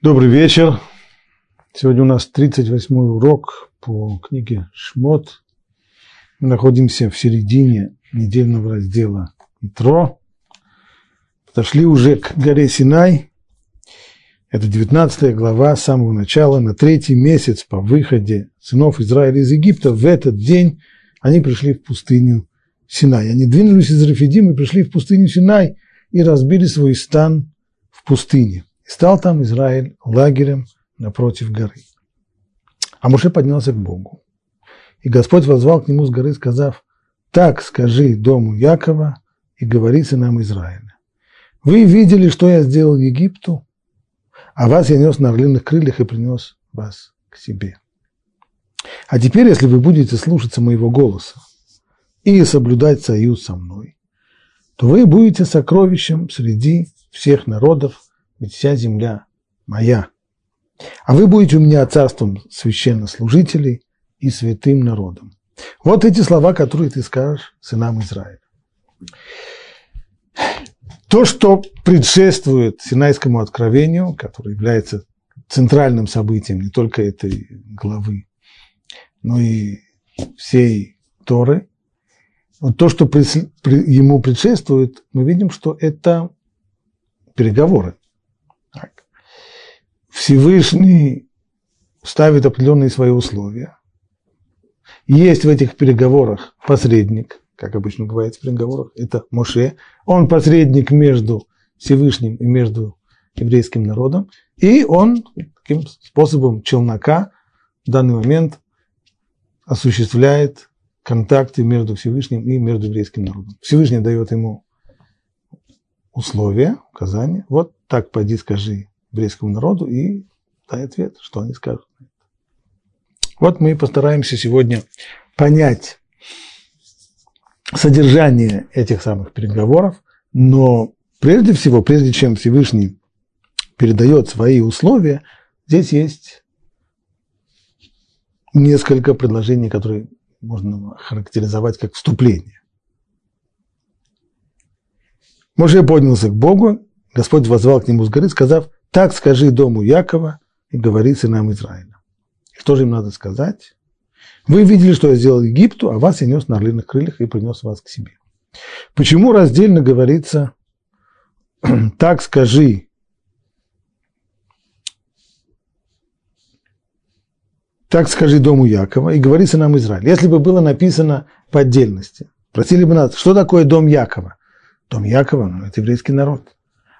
Добрый вечер. Сегодня у нас 38-й урок по книге «Шмот». Мы находимся в середине недельного раздела Итро. Подошли уже к горе Синай. Это 19 глава с самого начала. На третий месяц по выходе сынов Израиля из Египта в этот день они пришли в пустыню Синай. Они двинулись из Рафидима и пришли в пустыню Синай и разбили свой стан в пустыне. И стал там Израиль лагерем напротив горы. А Муше поднялся к Богу. И Господь возвал к нему с горы, сказав, «Так скажи дому Якова и говори сынам Израиля. Вы видели, что я сделал Египту, а вас я нес на орлиных крыльях и принес вас к себе. А теперь, если вы будете слушаться моего голоса и соблюдать союз со мной, то вы будете сокровищем среди всех народов, ведь вся земля моя. А вы будете у меня царством священнослужителей и святым народом. Вот эти слова, которые ты скажешь сынам Израиля. То, что предшествует Синайскому откровению, которое является центральным событием не только этой главы, но и всей Торы, вот то, что ему предшествует, мы видим, что это переговоры. Всевышний ставит определенные свои условия. Есть в этих переговорах посредник, как обычно бывает в переговорах, это Моше. Он посредник между Всевышним и между еврейским народом. И он таким способом челнока в данный момент осуществляет контакты между Всевышним и между еврейским народом. Всевышний дает ему условия, указания. Вот так пойди скажи еврейскому народу и дай ответ, что они скажут. Вот мы постараемся сегодня понять содержание этих самых переговоров, но прежде всего, прежде чем Всевышний передает свои условия, здесь есть несколько предложений, которые можно характеризовать как вступление. Моше поднялся к Богу, Господь возвал к нему с горы, сказав, так скажи дому Якова и говори сынам Израиля. Что же им надо сказать? Вы видели, что я сделал Египту, а вас я нес на орлиных крыльях и принес вас к себе. Почему раздельно говорится «так скажи» «так скажи дому Якова и говори сынам Израиля». Если бы было написано по отдельности, просили бы нас, что такое дом Якова? Дом Якова, ну, это еврейский народ.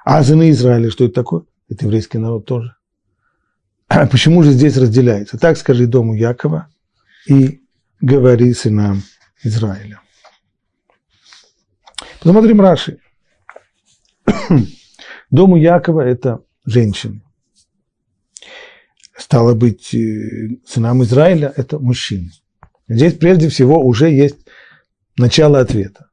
А сыны Израиля, что это такое? Это еврейский народ тоже. Почему же здесь разделяется? Так скажи дому Якова и говори сынам Израиля. Посмотрим Раши. Дому Якова – это женщины. Стало быть, э, сынам Израиля – это мужчины. Здесь прежде всего уже есть начало ответа.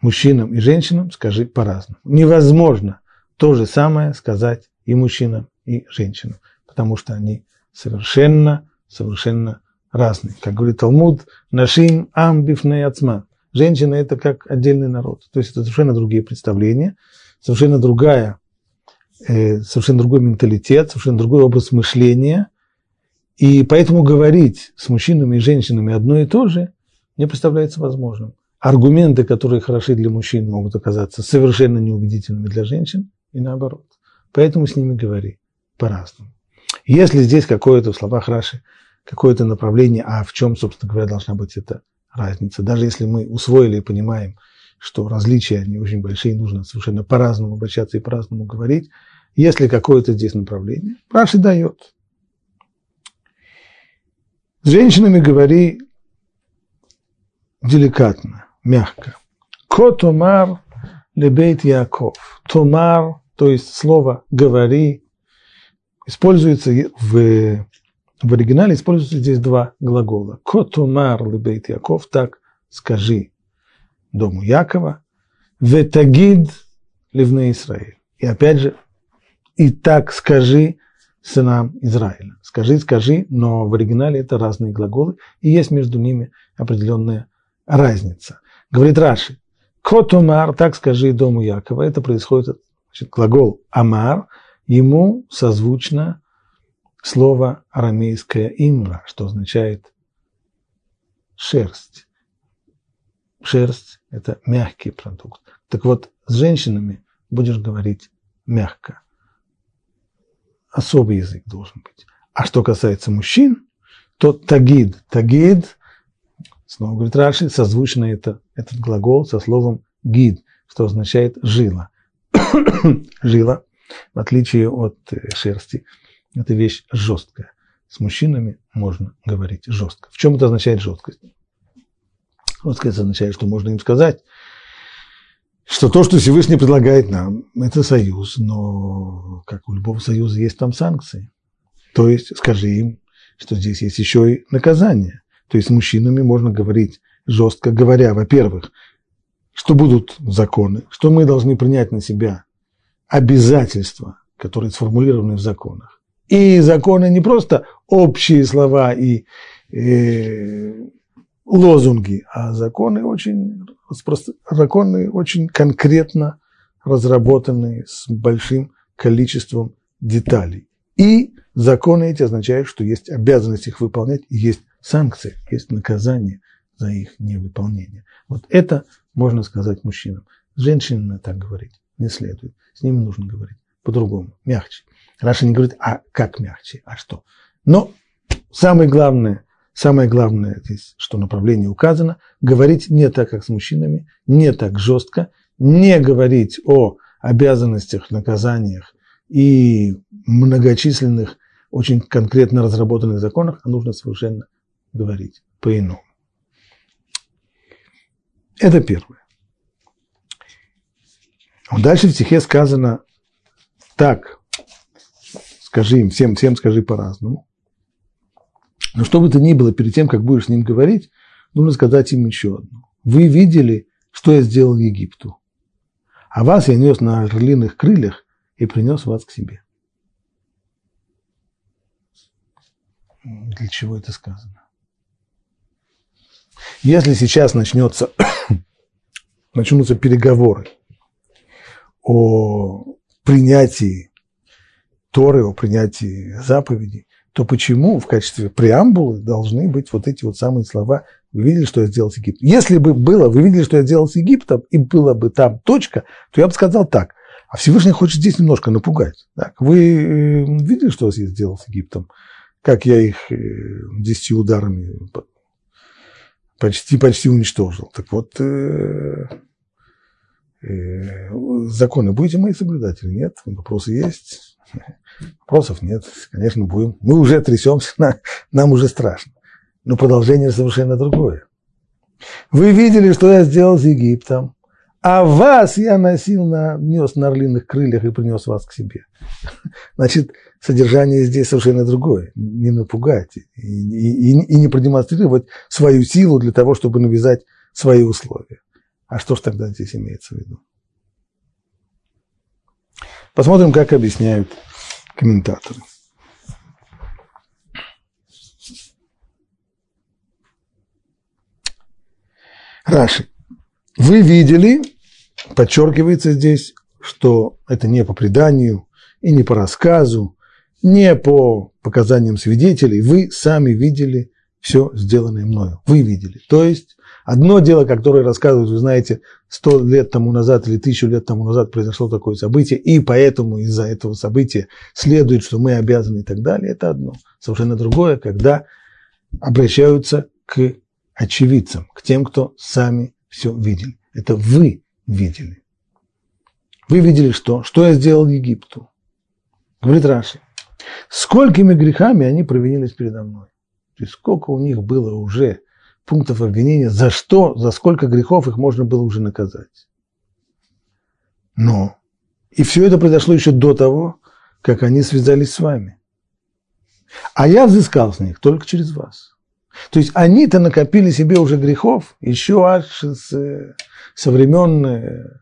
Мужчинам и женщинам скажи по-разному. Невозможно то же самое сказать и мужчинам, и женщинам, потому что они совершенно, совершенно разные. Как говорит Талмуд, нашим амбифней ацма. Женщина – это как отдельный народ. То есть это совершенно другие представления, совершенно другая, э, совершенно другой менталитет, совершенно другой образ мышления. И поэтому говорить с мужчинами и женщинами одно и то же не представляется возможным. Аргументы, которые хороши для мужчин, могут оказаться совершенно неубедительными для женщин, и наоборот. Поэтому с ними говори по-разному. Если здесь какое-то в словах Раши, какое-то направление, а в чем, собственно говоря, должна быть эта разница, даже если мы усвоили и понимаем, что различия они очень большие, нужно совершенно по-разному обращаться и по-разному говорить, если какое-то здесь направление, Раши дает. С женщинами говори деликатно, мягко. Котомар лебейт Яков. Томар то есть слово «говори» используется в, в оригинале, используется здесь два глагола. «Котумар лебейт Яков» – так скажи дому Якова, «ветагид ливне Израиль». И опять же, «и так скажи сынам Израиля». Скажи, скажи, но в оригинале это разные глаголы, и есть между ними определенная разница. Говорит Раши, Котумар, так скажи дому Якова, это происходит Значит, глагол «амар» ему созвучно слово арамейское имра, что означает шерсть. Шерсть – это мягкий продукт. Так вот, с женщинами будешь говорить мягко. Особый язык должен быть. А что касается мужчин, то тагид. Тагид, снова говорит Раши, созвучно это, этот глагол со словом гид, что означает жила. жила, в отличие от э, шерсти, это вещь жесткая. С мужчинами можно говорить жестко. В чем это означает жесткость? Жесткость означает, что можно им сказать, что то, что Всевышний предлагает нам, это союз, но как у любого союза есть там санкции. То есть скажи им, что здесь есть еще и наказание. То есть с мужчинами можно говорить жестко, говоря, во-первых, что будут законы, что мы должны принять на себя обязательства, которые сформулированы в законах. И законы не просто общие слова и э, лозунги, а законы очень, законы очень конкретно разработанные с большим количеством деталей. И законы эти означают, что есть обязанность их выполнять, есть санкции, есть наказание за их невыполнение. Вот это можно сказать мужчинам. С женщинами так говорить не следует. С ними нужно говорить по-другому, мягче. Раша не говорит, а как мягче, а что. Но самое главное, самое главное здесь, что направление указано, говорить не так, как с мужчинами, не так жестко, не говорить о обязанностях, наказаниях и многочисленных, очень конкретно разработанных законах, а нужно совершенно говорить по-иному. Это первое. Дальше в стихе сказано так, скажи им, всем, всем скажи по-разному. Но что бы то ни было, перед тем, как будешь с ним говорить, нужно сказать им еще одно. Вы видели, что я сделал Египту, а вас я нес на орлиных крыльях и принес вас к себе. Для чего это сказано? Если сейчас начнется, начнутся переговоры о принятии Торы, о принятии заповедей, то почему в качестве преамбулы должны быть вот эти вот самые слова «Вы видели, что я сделал с Египтом?» Если бы было «Вы видели, что я сделал с Египтом» и было бы там точка, то я бы сказал так. А Всевышний хочет здесь немножко напугать. Так, вы э, видели, что я сделал с Египтом? Как я их э, десяти ударами почти, почти уничтожил. Так вот, э, э, законы будете мои соблюдать или нет? Вопросы есть? Вопросов нет. Конечно, будем. Мы уже трясемся, нам уже страшно. Но продолжение совершенно другое. Вы видели, что я сделал с Египтом, а вас я носил на, нес на орлиных крыльях и принес вас к себе. Значит, содержание здесь совершенно другое. Не напугать и, и, и не продемонстрировать свою силу для того, чтобы навязать свои условия. А что же тогда здесь имеется в виду? Посмотрим, как объясняют комментаторы. Раши. Вы видели, подчеркивается здесь, что это не по преданию и не по рассказу, не по показаниям свидетелей. Вы сами видели все сделанное мною. Вы видели. То есть одно дело, которое рассказывают, вы знаете, сто лет тому назад или тысячу лет тому назад произошло такое событие, и поэтому из-за этого события следует, что мы обязаны и так далее, это одно. Совершенно другое, когда обращаются к очевидцам, к тем, кто сами все видели. Это вы видели. Вы видели что? Что я сделал Египту? Говорит Раши. Сколькими грехами они провинились передо мной? То есть сколько у них было уже пунктов обвинения, за что, за сколько грехов их можно было уже наказать. Но и все это произошло еще до того, как они связались с вами. А я взыскал с них только через вас. То есть они-то накопили себе уже грехов еще аж с, со времен э,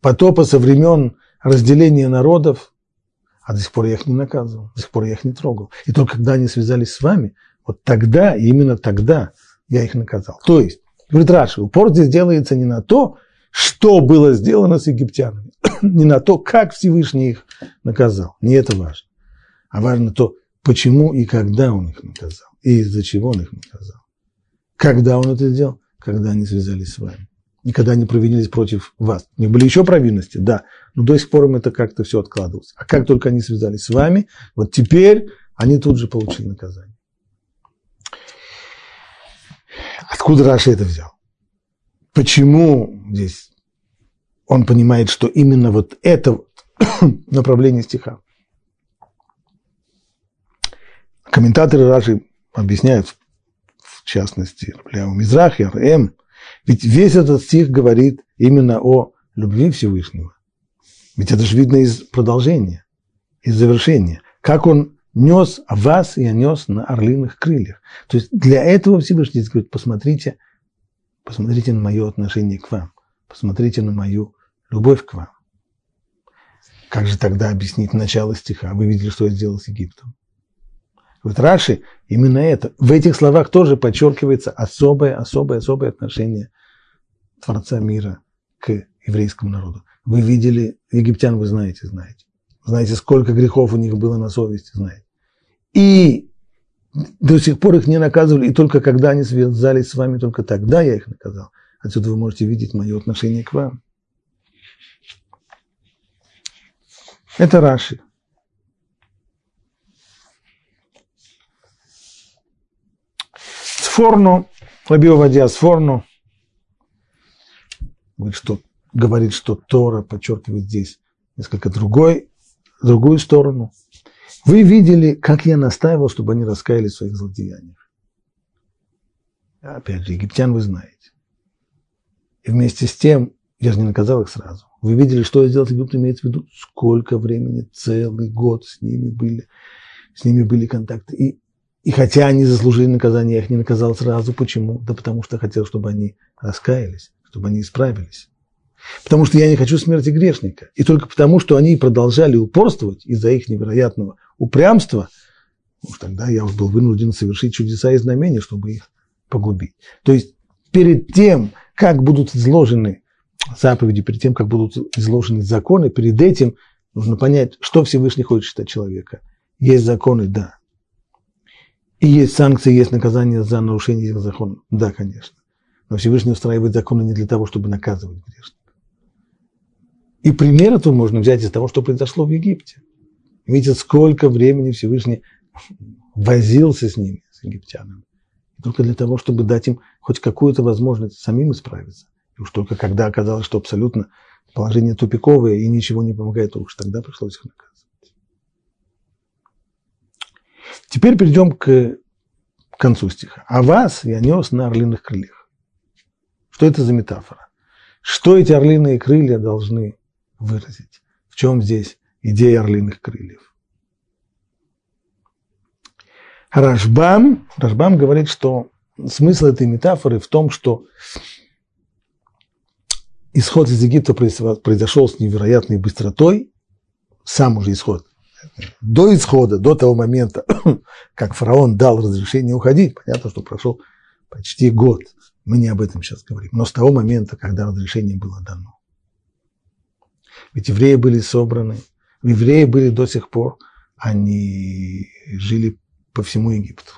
потопа, со времен разделения народов, а до сих пор я их не наказывал, до сих пор я их не трогал. И только когда они связались с вами, вот тогда, именно тогда я их наказал. То есть, говорит Раши, упор здесь делается не на то, что было сделано с египтянами, не на то, как Всевышний их наказал. Не это важно. А важно то, почему и когда он их наказал, и из-за чего он их наказал. Когда он это сделал? Когда они связались с вами. И когда они провинились против вас. У них были еще провинности, да, но до сих пор им это как-то все откладывалось. А как только они связались с вами, вот теперь они тут же получили наказание. Откуда Раша это взял? Почему здесь он понимает, что именно вот это направление стиха? Комментаторы Раши объясняют, в частности, Ляу Мизрах, М, ведь весь этот стих говорит именно о любви Всевышнего. Ведь это же видно из продолжения, из завершения. Как он нес вас, я нес на орлиных крыльях. То есть для этого Всевышний говорит, посмотрите, посмотрите на мое отношение к вам, посмотрите на мою любовь к вам. Как же тогда объяснить начало стиха? Вы видели, что я сделал с Египтом. Вот Раши именно это. В этих словах тоже подчеркивается особое, особое, особое отношение Творца мира к еврейскому народу. Вы видели египтян, вы знаете, знаете. Знаете, сколько грехов у них было на совести, знаете. И до сих пор их не наказывали, и только когда они связались с вами, только тогда я их наказал. Отсюда вы можете видеть мое отношение к вам. Это Раши. Сфорно, Рабио Вадия Сфорно, говорит, что, говорит, что Тора подчеркивает здесь несколько другой, другую сторону. Вы видели, как я настаивал, чтобы они раскаялись в своих злодеяниях. Опять же, египтян вы знаете. И вместе с тем, я же не наказал их сразу. Вы видели, что я сделал с Египтом, имеется в виду, сколько времени, целый год с ними были, с ними были контакты. И, и хотя они заслужили наказание, я их не наказал сразу. Почему? Да потому что хотел, чтобы они раскаялись, чтобы они исправились. Потому что я не хочу смерти грешника. И только потому, что они продолжали упорствовать из-за их невероятного упрямства, уж тогда я был вынужден совершить чудеса и знамения, чтобы их погубить. То есть перед тем, как будут изложены заповеди, перед тем, как будут изложены законы, перед этим нужно понять, что Всевышний хочет от человека. Есть законы, да. И есть санкции, есть наказание за нарушение этих законов. Да, конечно. Но Всевышний устраивает законы не для того, чтобы наказывать грешника. И пример этого можно взять из того, что произошло в Египте. Видите, сколько времени Всевышний возился с ними, с египтянами. Только для того, чтобы дать им хоть какую-то возможность самим исправиться. И уж только когда оказалось, что абсолютно положение тупиковое и ничего не помогает, уж тогда пришлось их наказывать. Теперь перейдем к концу стиха. «А вас я нес на орлиных крыльях». Что это за метафора? Что эти орлиные крылья должны выразить? В чем здесь идея орлиных крыльев? Рашбам, Рашбам говорит, что смысл этой метафоры в том, что исход из Египта произошел с невероятной быстротой, сам уже исход. До исхода, до того момента, как фараон дал разрешение уходить, понятно, что прошел почти год. Мы не об этом сейчас говорим. Но с того момента, когда разрешение было дано. Ведь евреи были собраны, евреи были до сих пор, они жили по всему Египту.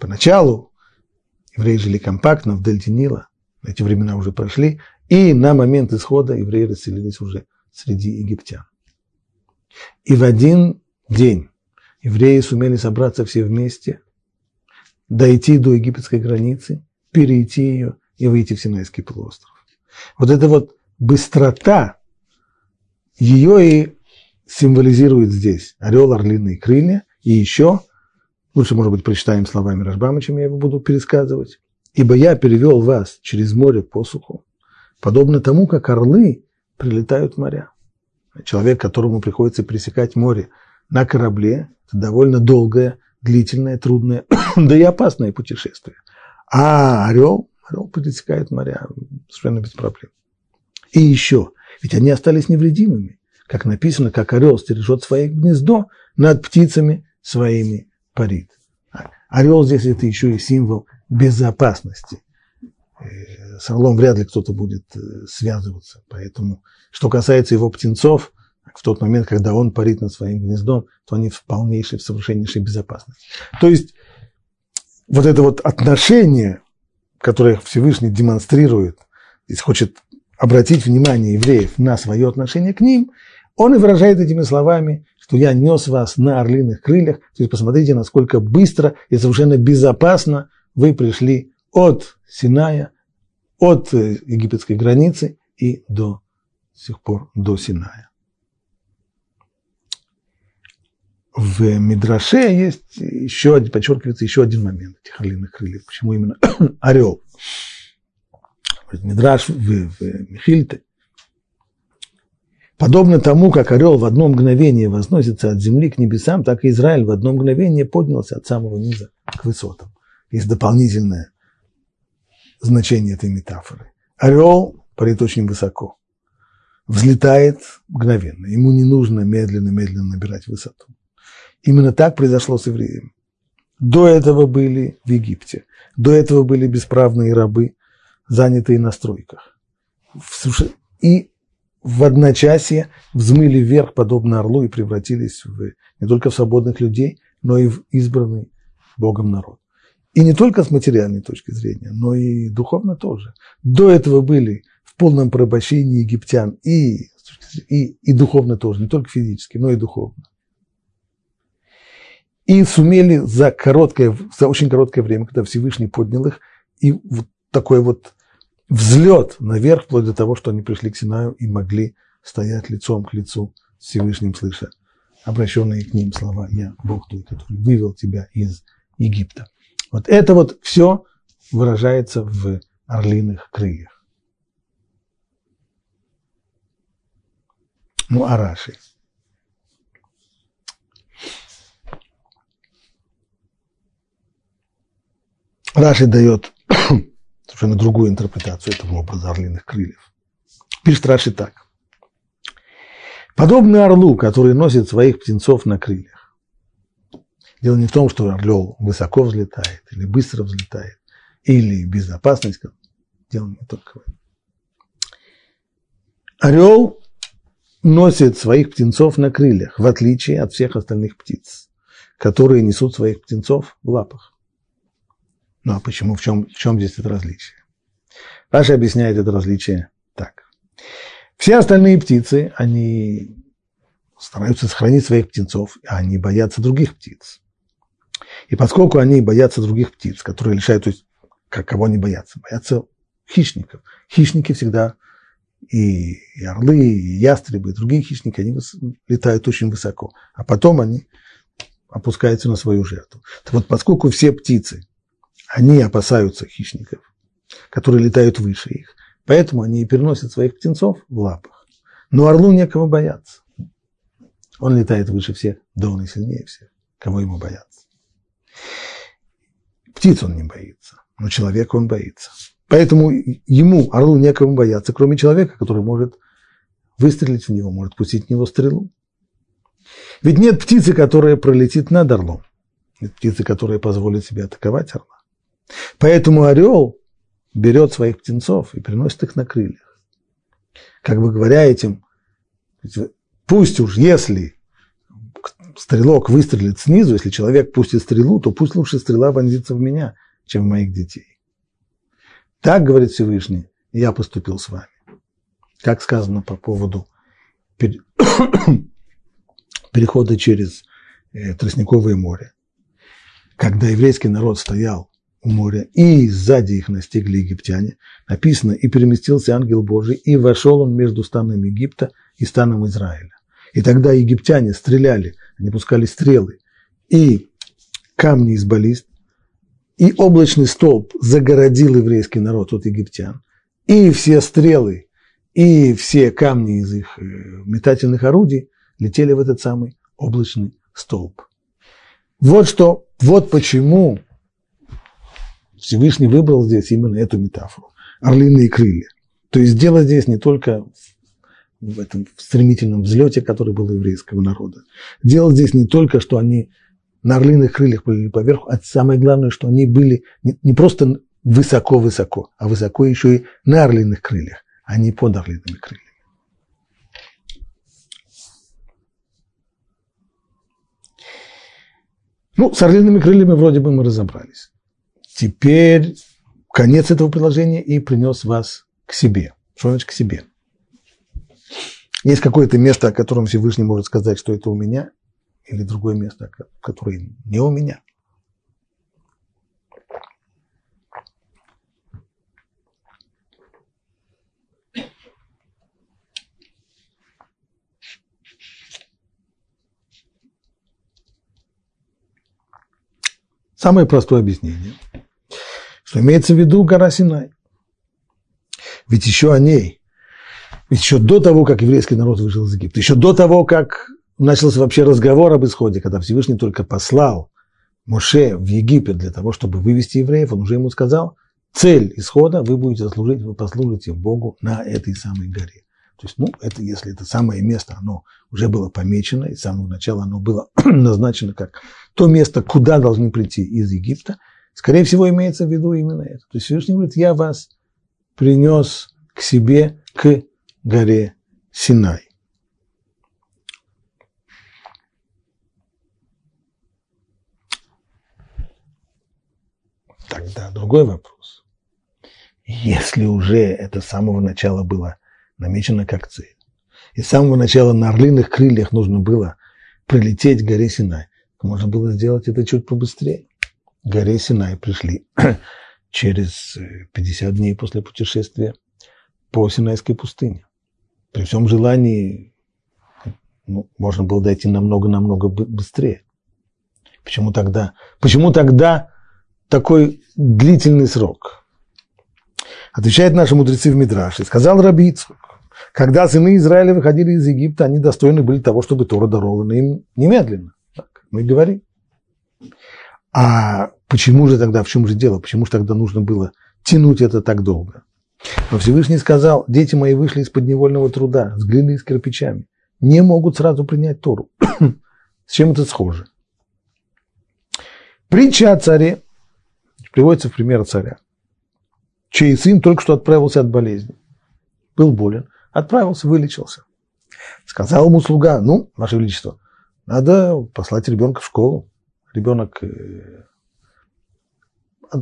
Поначалу евреи жили компактно в дельте Нила, эти времена уже прошли, и на момент исхода евреи расселились уже среди египтян. И в один день евреи сумели собраться все вместе, дойти до египетской границы, перейти ее и выйти в Синайский полуостров. Вот эта вот быстрота, ее и символизирует здесь орел, орлиные крылья, и еще, лучше, может быть, прочитаем словами Рашбама, чем я его буду пересказывать, Ибо я перевел вас через море по суху, подобно тому, как орлы прилетают в моря. Человек, которому приходится пересекать море на корабле, это довольно долгое, длительное, трудное, да и опасное путешествие. А орел, орел пересекает моря совершенно без проблем. И еще, ведь они остались невредимыми. Как написано, как орел стережет свое гнездо, над птицами своими парит. Орел здесь это еще и символ безопасности. С орлом вряд ли кто-то будет э, связываться. Поэтому, что касается его птенцов, в тот момент, когда он парит над своим гнездом, то они в полнейшей, в совершеннейшей безопасности. То есть вот это вот отношение, которое Всевышний демонстрирует, если хочет обратить внимание евреев на свое отношение к ним, он и выражает этими словами, что я нес вас на орлиных крыльях. То есть посмотрите, насколько быстро и совершенно безопасно вы пришли от Синая, от э, египетской границы и до сих пор до Синая. В Мидраше есть еще один, подчеркивается еще один момент этих орлиных крыльев. Почему именно орел? Мидраш в, в Михильте. Подобно тому, как орел в одно мгновение возносится от земли к небесам, так и Израиль в одно мгновение поднялся от самого низа к высотам. Есть дополнительное значение этой метафоры. Орел парит очень высоко, взлетает мгновенно. Ему не нужно медленно-медленно набирать высоту. Именно так произошло с евреями. До этого были в Египте, до этого были бесправные рабы, занятые на стройках. И в одночасье взмыли вверх, подобно орлу, и превратились в, не только в свободных людей, но и в избранный Богом народ. И не только с материальной точки зрения, но и духовно тоже. До этого были в полном порабощении египтян и, и, и духовно тоже, не только физически, но и духовно и сумели за короткое, за очень короткое время, когда Всевышний поднял их, и вот такой вот взлет наверх, вплоть до того, что они пришли к Синаю и могли стоять лицом к лицу с Всевышним, слыша обращенные к ним слова «Я Бог твой, который вывел тебя из Египта». Вот это вот все выражается в орлиных крыльях. Ну, а Раши – Раши дает совершенно другую интерпретацию этого образа орлиных крыльев. Пишет Раши так. Подобно орлу, который носит своих птенцов на крыльях. Дело не в том, что орлел высоко взлетает, или быстро взлетает, или безопасность. Дело не только в этом. Орел носит своих птенцов на крыльях, в отличие от всех остальных птиц, которые несут своих птенцов в лапах. Ну а почему, в чем, в чем здесь это различие? Раша объясняет это различие так. Все остальные птицы, они стараются сохранить своих птенцов, а они боятся других птиц. И поскольку они боятся других птиц, которые лишают, то есть, как кого они боятся? Боятся хищников. Хищники всегда, и, и орлы, и ястребы, и другие хищники, они летают очень высоко, а потом они опускаются на свою жертву. Так вот, поскольку все птицы они опасаются хищников, которые летают выше их. Поэтому они и переносят своих птенцов в лапах. Но орлу некого бояться. Он летает выше всех, да он и сильнее всех. Кого ему бояться? Птиц он не боится, но человека он боится. Поэтому ему, орлу, некому бояться, кроме человека, который может выстрелить в него, может пустить в него стрелу. Ведь нет птицы, которая пролетит над орлом. Нет птицы, которая позволит себе атаковать орла. Поэтому орел берет своих птенцов и приносит их на крыльях. Как бы говоря этим, пусть уж если стрелок выстрелит снизу, если человек пустит стрелу, то пусть лучше стрела вонзится в меня, чем в моих детей. Так, говорит Всевышний, я поступил с вами. Как сказано по поводу перехода через э, Тростниковое море. Когда еврейский народ стоял у моря, и сзади их настигли египтяне. Написано, и переместился ангел Божий, и вошел он между станом Египта и станом Израиля. И тогда египтяне стреляли, они пускали стрелы, и камни из баллист, и облачный столб загородил еврейский народ от египтян, и все стрелы, и все камни из их э, метательных орудий летели в этот самый облачный столб. Вот что, вот почему Всевышний выбрал здесь именно эту метафору – орлиные крылья. То есть дело здесь не только в этом стремительном взлете, который был у еврейского народа. Дело здесь не только, что они на орлиных крыльях были поверху, а самое главное, что они были не, просто высоко-высоко, а высоко еще и на орлиных крыльях, а не под орлиными крыльями. Ну, с орлиными крыльями вроде бы мы разобрались. Теперь конец этого приложения и принес вас к себе. Что значит к себе? Есть какое-то место, о котором Всевышний может сказать, что это у меня, или другое место, которое не у меня. Самое простое объяснение, что имеется в виду гора Синай. Ведь еще о ней, еще до того, как еврейский народ вышел из Египта, еще до того, как начался вообще разговор об исходе, когда Всевышний только послал Моше в Египет для того, чтобы вывести евреев, он уже ему сказал, цель исхода, вы будете служить, вы послужите Богу на этой самой горе. То есть, ну, это, если это самое место, оно уже было помечено, и с самого начала оно было назначено как то место, куда должны прийти из Египта, скорее всего, имеется в виду именно это. То есть Всевышний говорит, я вас принес к себе, к горе Синай. Тогда другой вопрос. Если уже это с самого начала было намечено как цель. И с самого начала на орлиных крыльях нужно было прилететь к горе Синай. Можно было сделать это чуть побыстрее. Горе Синай пришли через 50 э, дней после путешествия по Синайской пустыне. При всем желании ну, можно было дойти намного-намного быстрее. Почему тогда? Почему тогда такой длительный срок? Отвечает наши мудрецы в Мидраше. Сказал Рабицу, когда сыны Израиля выходили из Египта, они достойны были того, чтобы Тора дарована им немедленно. Так мы говорим. А почему же тогда, в чем же дело? Почему же тогда нужно было тянуть это так долго? Но Всевышний сказал, дети мои вышли из подневольного труда, с глиной и с кирпичами. Не могут сразу принять Тору. с чем это схоже? Притча о царе приводится в пример царя, чей сын только что отправился от болезни. Был болен. Отправился, вылечился. Сказал ему слуга, ну, Ваше Величество, надо послать ребенка в школу. Ребенок э,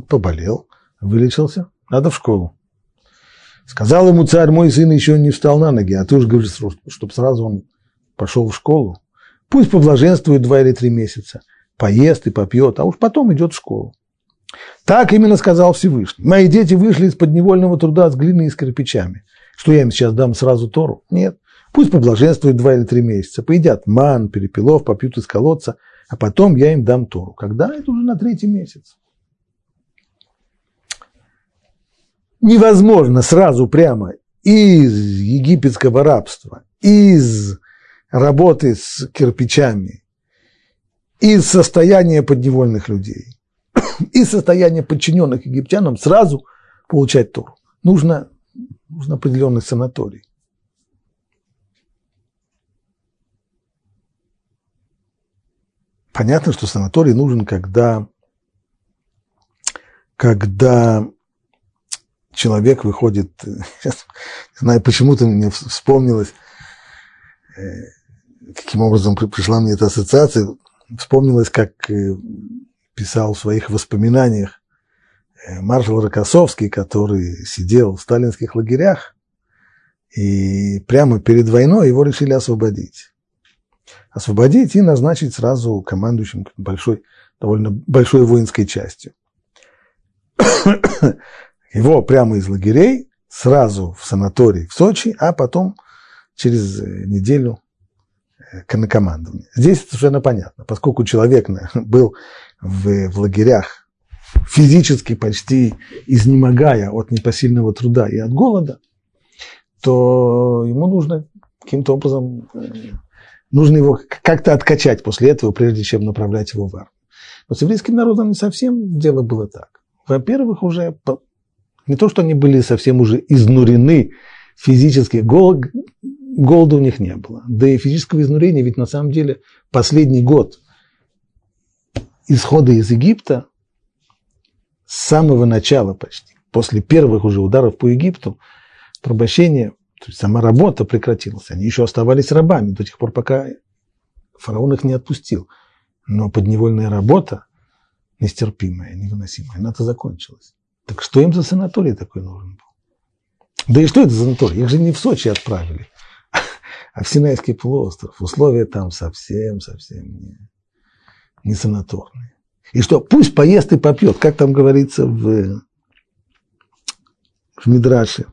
поболел, вылечился, надо в школу. Сказал ему царь, мой сын еще не встал на ноги, а ты уж говоришь, чтобы сразу он пошел в школу. Пусть поблаженствует два или три месяца, поест и попьет, а уж потом идет в школу. Так именно сказал Всевышний. Мои дети вышли из подневольного труда с глиной и с кирпичами. Что я им сейчас дам сразу Тору? Нет. Пусть поблаженствуют два или три месяца, поедят ман, перепелов, попьют из колодца, а потом я им дам Тору. Когда? Это уже на третий месяц. Невозможно сразу прямо из египетского рабства, из работы с кирпичами, из состояния подневольных людей, из состояния подчиненных египтянам сразу получать Тору. Нужно нужен определенный санаторий. Понятно, что санаторий нужен, когда, когда человек выходит, сейчас, не знаю, почему-то мне вспомнилось, э, каким образом пришла мне эта ассоциация, вспомнилось, как э, писал в своих воспоминаниях Э, маршал Рокоссовский, который сидел в сталинских лагерях, и прямо перед войной его решили освободить. Освободить и назначить сразу командующим большой, довольно большой воинской частью. Его прямо из лагерей сразу в санаторий в Сочи, а потом через неделю э, на командование. Здесь совершенно понятно, поскольку человек был в, в лагерях физически почти изнемогая от непосильного труда и от голода, то ему нужно каким-то образом, э, нужно его как-то откачать после этого, прежде чем направлять его в армию. Но с еврейским народом не совсем дело было так. Во-первых, уже не то, что они были совсем уже изнурены физически, гол, голода у них не было. Да и физического изнурения, ведь на самом деле последний год исхода из Египта с самого начала почти, после первых уже ударов по Египту, порабощение, то есть сама работа прекратилась. Они еще оставались рабами до тех пор, пока фараон их не отпустил. Но подневольная работа, нестерпимая, невыносимая, она-то закончилась. Так что им за санаторий такой нужен был? Да и что это за санаторий? Их же не в Сочи отправили, а в Синайский полуостров. Условия там совсем-совсем не, не санаторные. И что, пусть поест и попьет, как там говорится в, в Мидраше.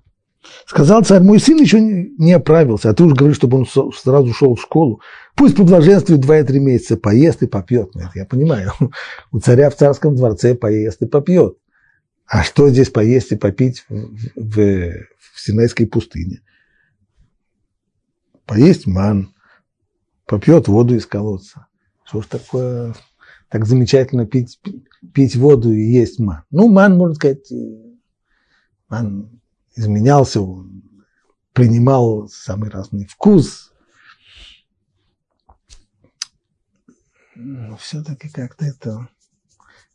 Сказал царь, мой сын еще не, оправился, а ты уж говоришь, чтобы он сразу шел в школу. Пусть поблаженствует два и три месяца, поест и попьет. Это я понимаю. У царя в царском дворце поест и попьет. А что здесь поесть и попить в, в, в Синайской пустыне? Поесть ман, попьет воду из колодца. Что ж такое так замечательно пить, пить воду и есть ман. Ну, ман, можно сказать, ман изменялся, он принимал самый разный вкус. Но все-таки как-то это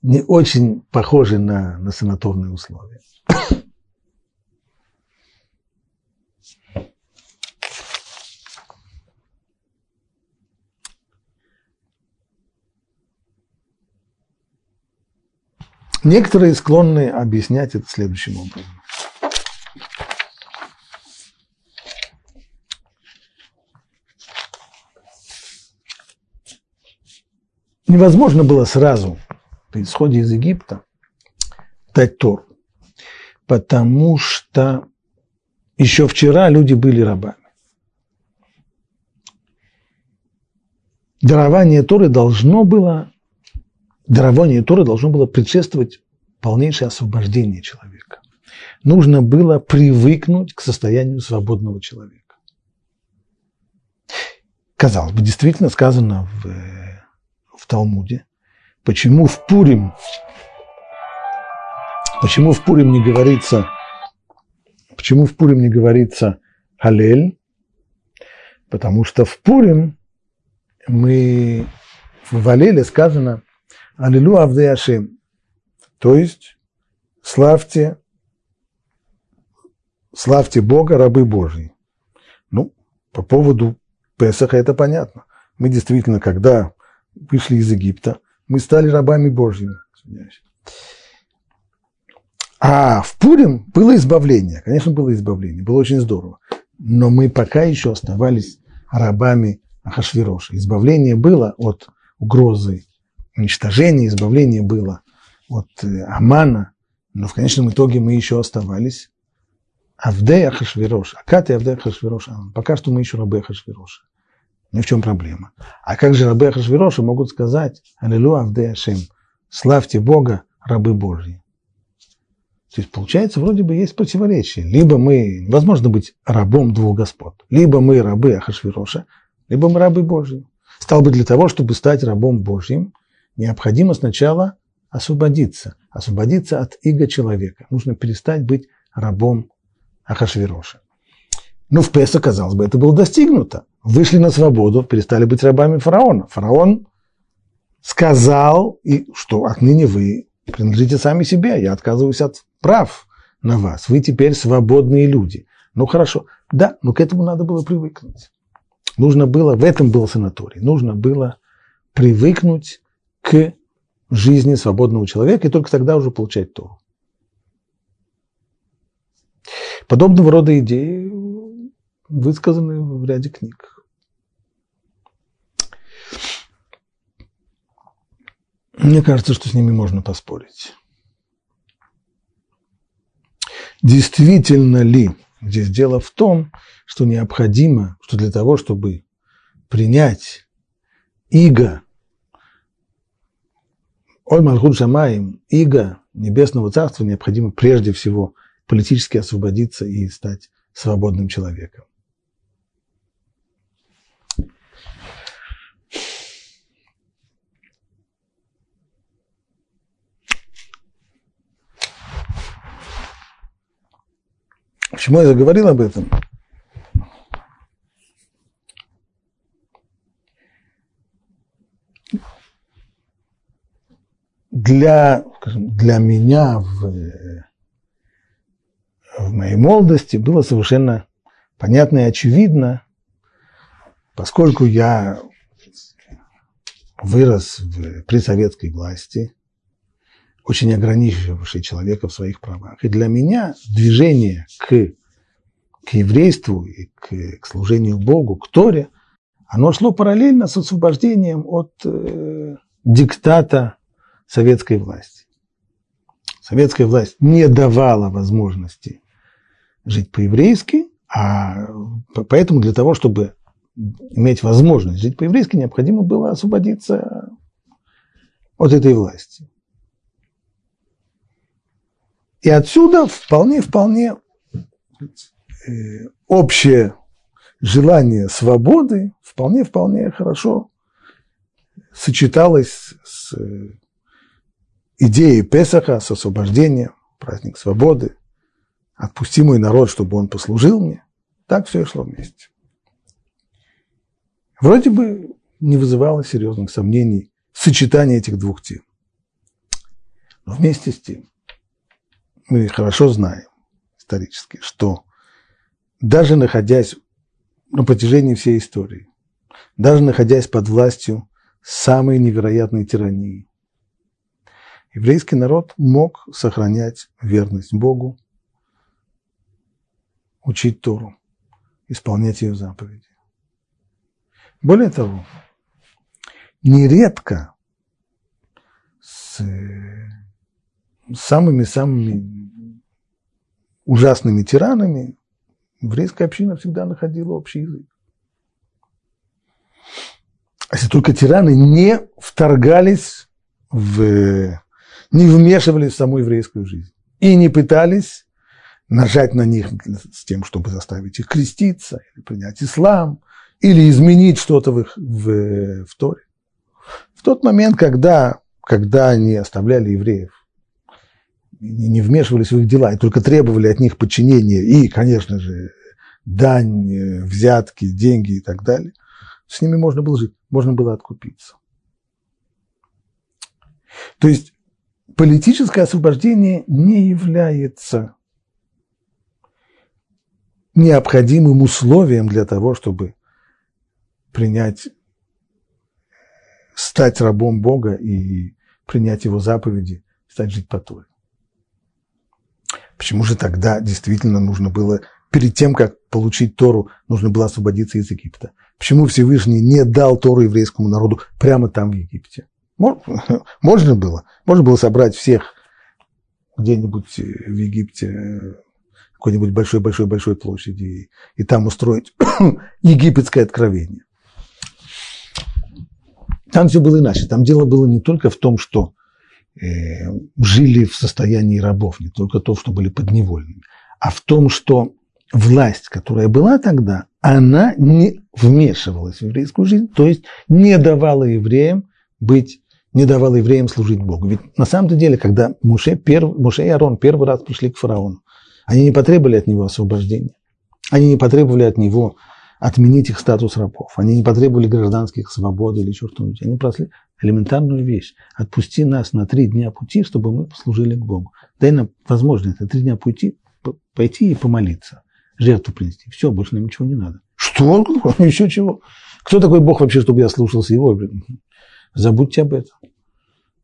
не очень похоже на, на санаторные условия. Некоторые склонны объяснять это следующим образом. Невозможно было сразу при исходе из Египта дать Тор, потому что еще вчера люди были рабами. Дарование Торы должно было дарование Торы должно было предшествовать полнейшее освобождение человека. Нужно было привыкнуть к состоянию свободного человека. Казалось бы, действительно сказано в, в Талмуде, почему в Пурим, почему в Пурим не говорится, почему в Пурим не говорится Халель, потому что в Пурим мы в Валеле сказано – Аллилу Авдей Ашем. То есть, славьте, славьте Бога, рабы Божьи. Ну, по поводу Песаха это понятно. Мы действительно, когда вышли из Египта, мы стали рабами Божьими. А в Пурим было избавление. Конечно, было избавление. Было очень здорово. Но мы пока еще оставались рабами Ахашвироша. Избавление было от угрозы уничтожение, избавление было от э, Амана, но в конечном итоге мы еще оставались Авдея Хашвирош, Акат и Авдея Хашвирош. Пока что мы еще рабы Хашвироша. Ни в чем проблема. А как же рабы Хашвироша могут сказать Аллилу Авдея Шем, славьте Бога, рабы Божьи. То есть, получается, вроде бы есть противоречие. Либо мы, невозможно быть рабом двух господ. Либо мы рабы Ахашвироша, либо мы рабы Божьи. Стал бы для того, чтобы стать рабом Божьим, необходимо сначала освободиться, освободиться от иго человека. Нужно перестать быть рабом Ахашвироша. Ну, в Песа, казалось бы, это было достигнуто. Вышли на свободу, перестали быть рабами фараона. Фараон сказал, и что отныне вы принадлежите сами себе, я отказываюсь от прав на вас, вы теперь свободные люди. Ну хорошо, да, но к этому надо было привыкнуть. Нужно было, в этом был санаторий, нужно было привыкнуть к жизни свободного человека и только тогда уже получать то. Подобного рода идеи высказаны в ряде книг. Мне кажется, что с ними можно поспорить. Действительно ли здесь дело в том, что необходимо, что для того, чтобы принять иго Ой, Малхут Шамаем, иго Небесного Царства необходимо прежде всего политически освободиться и стать свободным человеком. Почему я заговорил об этом? для скажем, для меня в, в моей молодости было совершенно понятно и очевидно, поскольку я вырос в, при советской власти, очень ограничивавший человека в своих правах. И для меня движение к, к еврейству и к, к служению Богу, к Торе, оно шло параллельно с освобождением от э, диктата советской власти. Советская власть не давала возможности жить по-еврейски, а поэтому для того, чтобы иметь возможность жить по-еврейски, необходимо было освободиться от этой власти. И отсюда вполне-вполне э, общее желание свободы вполне-вполне хорошо сочеталось с э, идеей Песаха, с освобождением, праздник свободы. Отпусти мой народ, чтобы он послужил мне. Так все и шло вместе. Вроде бы не вызывало серьезных сомнений сочетание этих двух тем. Но вместе с тем мы хорошо знаем исторически, что даже находясь на протяжении всей истории, даже находясь под властью самой невероятной тирании, еврейский народ мог сохранять верность Богу, учить Тору, исполнять ее заповеди. Более того, нередко с самыми-самыми ужасными тиранами еврейская община всегда находила общий язык. А если только тираны не вторгались в, не вмешивались в саму еврейскую жизнь и не пытались нажать на них с тем, чтобы заставить их креститься, или принять ислам, или изменить что-то в, их, в, в Торе. В тот момент, когда, когда они оставляли евреев не вмешивались в их дела и только требовали от них подчинения и, конечно же, дань, э, взятки, деньги и так далее, с ними можно было жить, можно было откупиться. То есть политическое освобождение не является необходимым условием для того, чтобы принять, стать рабом Бога и принять его заповеди, стать жить по Торе. Почему же тогда действительно нужно было, перед тем, как получить Тору, нужно было освободиться из Египта? Почему Всевышний не дал Тору еврейскому народу прямо там, в Египте? Можно было. Можно было собрать всех где-нибудь в Египте, какой-нибудь большой-большой-большой площади, и, и там устроить египетское откровение. Там все было иначе. Там дело было не только в том, что Э, жили в состоянии рабов, не только то, что были подневольными, а в том, что власть, которая была тогда, она не вмешивалась в еврейскую жизнь, то есть не давала евреям быть, не давала евреям служить Богу. Ведь на самом деле, когда Муше, перв, Муше и Арон первый раз пришли к фараону, они не потребовали от него освобождения, они не потребовали от него отменить их статус рабов. Они не потребовали гражданских свобод или еще что-нибудь. Они просили элементарную вещь. Отпусти нас на три дня пути, чтобы мы послужили к Богу. Дай нам возможность на три дня пути пойти и помолиться, жертву принести. Все, больше нам ничего не надо. Что? Еще чего? Кто такой Бог вообще, чтобы я слушался его? Забудьте об этом.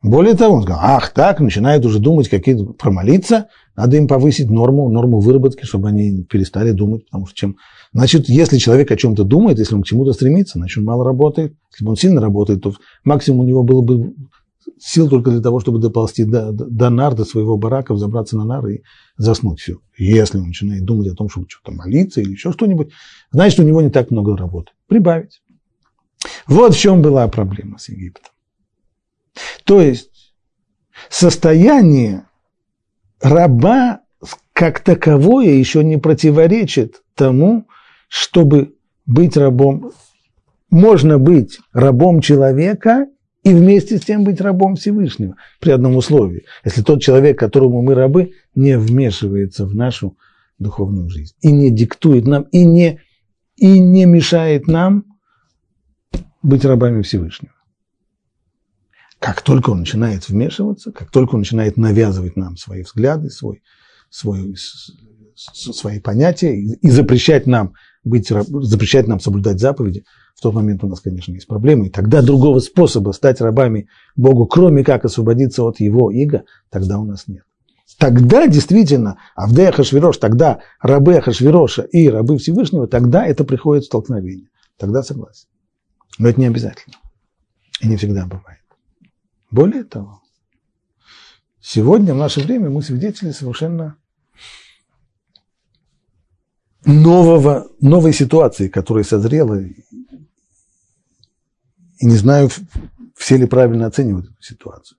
Более того, он сказал, ах, так, начинают уже думать, какие промолиться, надо им повысить норму, норму выработки, чтобы они перестали думать, потому что чем... Значит, если человек о чем-то думает, если он к чему-то стремится, значит, он мало работает. Если бы он сильно работает, то максимум у него было бы сил только для того, чтобы доползти до, до, нар, до своего барака, забраться на нары и заснуть. Все. Если он начинает думать о том, чтобы что-то молиться или еще что-нибудь, значит, у него не так много работы. Прибавить. Вот в чем была проблема с Египтом. То есть состояние раба как таковое еще не противоречит тому, чтобы быть рабом. Можно быть рабом человека и вместе с тем быть рабом Всевышнего при одном условии. Если тот человек, которому мы рабы, не вмешивается в нашу духовную жизнь и не диктует нам, и не, и не мешает нам быть рабами Всевышнего. Как только он начинает вмешиваться, как только он начинает навязывать нам свои взгляды, свой, свой, свои понятия и запрещать нам, быть, запрещать нам соблюдать заповеди, в тот момент у нас, конечно, есть проблемы. И тогда другого способа стать рабами Богу, кроме как освободиться от его иго, тогда у нас нет. Тогда действительно, Авдея Хашвирош, тогда рабы Хашвироша и рабы Всевышнего, тогда это приходит в столкновение. Тогда согласен. Но это не обязательно. И не всегда бывает. Более того, сегодня, в наше время, мы свидетели совершенно нового, новой ситуации, которая созрела. И не знаю, все ли правильно оценивают эту ситуацию.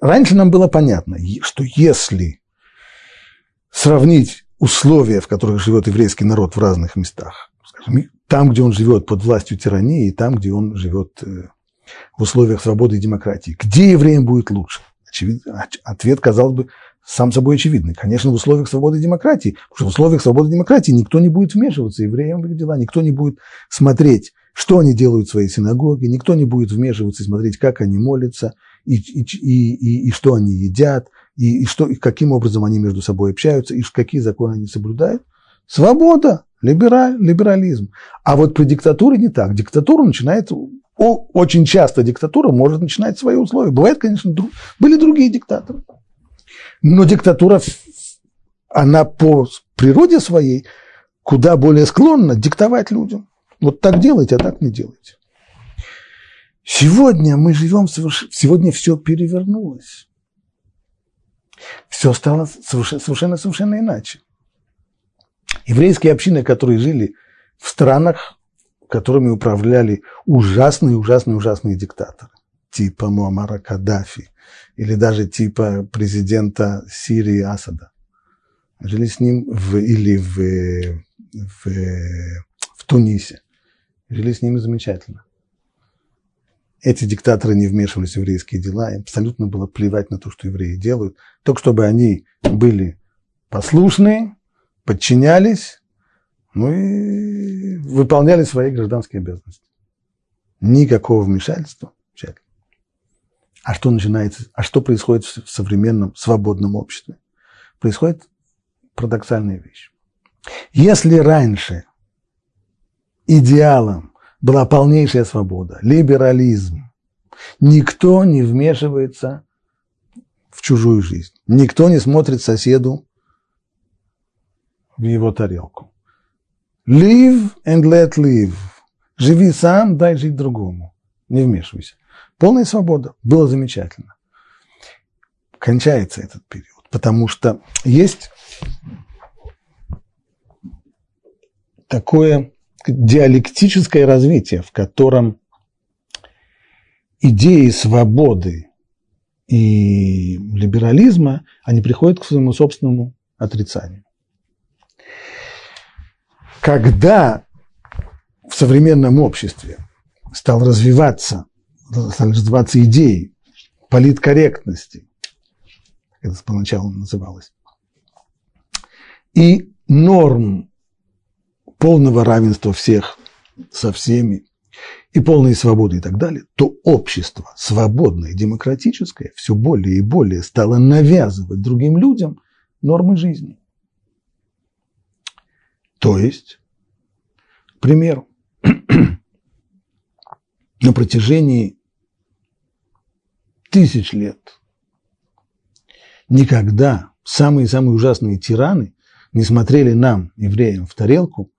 Раньше нам было понятно, что если сравнить условия, в которых живет еврейский народ в разных местах, скажем, там, где он живет под властью тирании, и там, где он живет э, в условиях свободы и демократии, где евреям будет лучше? Очевидно, ответ, казалось бы, сам собой очевидный. Конечно, в условиях свободы и демократии, потому что в условиях свободы и демократии никто не будет вмешиваться евреям в их дела, никто не будет смотреть, что они делают в своей синагоге, никто не будет вмешиваться и смотреть, как они молятся, и, и, и, и что они едят, и, и, что, и каким образом они между собой общаются, и какие законы они соблюдают. Свобода, либераль, либерализм. А вот при диктатуре не так. Диктатура начинает, очень часто диктатура может начинать свои условия. Бывает, конечно, друг, были другие диктаторы. Но диктатура, она по природе своей куда более склонна диктовать людям. Вот так делайте, а так не делайте. Сегодня мы живем, сегодня все перевернулось. Все стало совершенно, совершенно иначе. Еврейские общины, которые жили в странах, которыми управляли ужасные, ужасные, ужасные диктаторы, типа Муаммара Каддафи, или даже типа президента Сирии Асада. Жили с ним в, или в, в, в Тунисе. Жили с ними замечательно. Эти диктаторы не вмешивались в еврейские дела, им абсолютно было плевать на то, что евреи делают, только чтобы они были послушные, подчинялись, и выполняли свои гражданские обязанности. Никакого вмешательства. А что начинается, а что происходит в современном свободном обществе? Происходит парадоксальная вещь. Если раньше идеалом была полнейшая свобода, либерализм. Никто не вмешивается в чужую жизнь. Никто не смотрит соседу в его тарелку. Live and let live. Живи сам, дай жить другому. Не вмешивайся. Полная свобода. Было замечательно. Кончается этот период, потому что есть такое диалектическое развитие, в котором идеи свободы и либерализма, они приходят к своему собственному отрицанию. Когда в современном обществе стал развиваться, стали развиваться идеи политкорректности, это поначалу называлось, и норм полного равенства всех со всеми и полной свободы и так далее, то общество свободное, демократическое все более и более стало навязывать другим людям нормы жизни. То есть, к примеру, на протяжении тысяч лет никогда самые-самые ужасные тираны не смотрели нам, евреям, в тарелку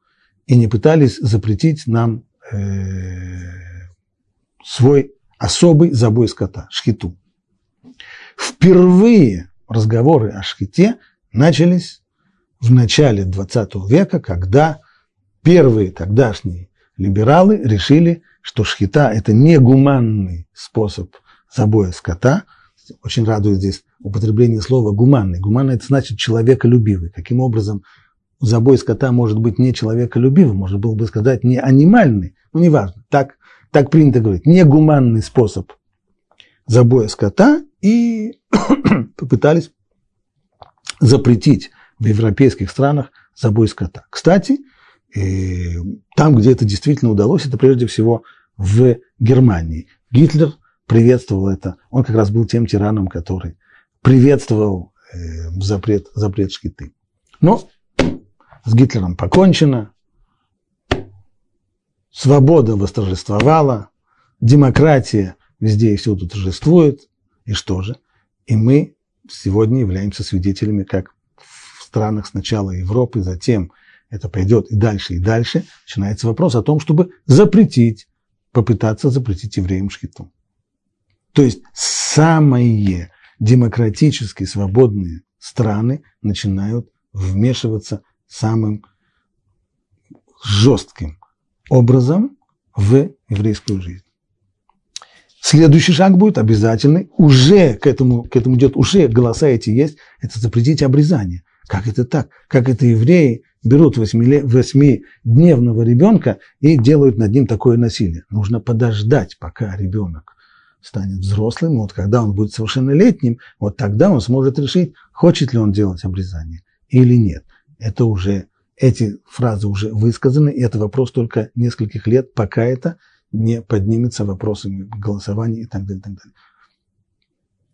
и не пытались запретить нам э, свой особый забой скота, шхиту. Впервые разговоры о шхите начались в начале 20 века, когда первые тогдашние либералы решили, что шхита – это не гуманный способ забоя скота. Очень радует здесь употребление слова «гуманный». Гуманный – это значит человеколюбивый. Каким образом забой скота может быть не человеколюбивым, можно было бы сказать не анимальный, ну неважно, так, так принято говорить, не гуманный способ забоя скота и попытались запретить в европейских странах забой скота. Кстати, э, там, где это действительно удалось, это прежде всего в Германии. Гитлер приветствовал это. Он как раз был тем тираном, который приветствовал э, запрет, запрет шкиты. Но с Гитлером покончено, свобода восторжествовала, демократия везде и всюду торжествует. И что же? И мы сегодня являемся свидетелями, как странах сначала Европы, затем это пойдет и дальше, и дальше, начинается вопрос о том, чтобы запретить, попытаться запретить евреям шхиту. То есть самые демократически свободные страны начинают вмешиваться самым жестким образом в еврейскую жизнь. Следующий шаг будет обязательный, уже к этому, к этому идет, уже голоса эти есть, это запретить обрезание. Как это так? Как это евреи берут восьмидневного ребенка и делают над ним такое насилие? Нужно подождать, пока ребенок станет взрослым, вот когда он будет совершеннолетним, вот тогда он сможет решить, хочет ли он делать обрезание или нет. Это уже, эти фразы уже высказаны, и это вопрос только нескольких лет, пока это не поднимется вопросами голосования и так далее. И так далее.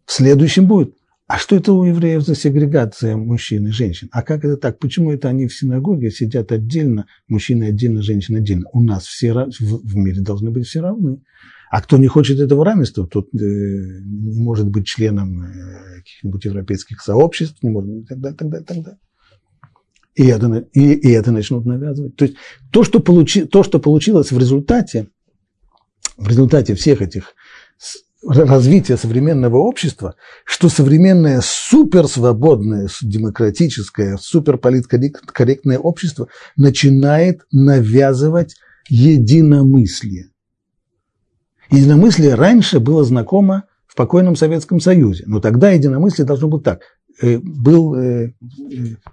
В следующем будет, а что это у евреев за сегрегация мужчин и женщин? А как это так? Почему это они в синагоге сидят отдельно, мужчины отдельно, женщины отдельно? У нас все в мире должны быть все равны. А кто не хочет этого равенства, тот э, не может быть членом э, каких-нибудь европейских сообществ, не может, и так далее, так далее, так далее. И это, и, и это начнут навязывать. То есть то что, получи, то, что получилось в результате, в результате всех этих развития современного общества, что современное суперсвободное, демократическое, суперполиткорректное общество начинает навязывать единомыслие. Единомыслие раньше было знакомо в покойном Советском Союзе, но тогда единомыслие должно быть так. Э, был, э, э,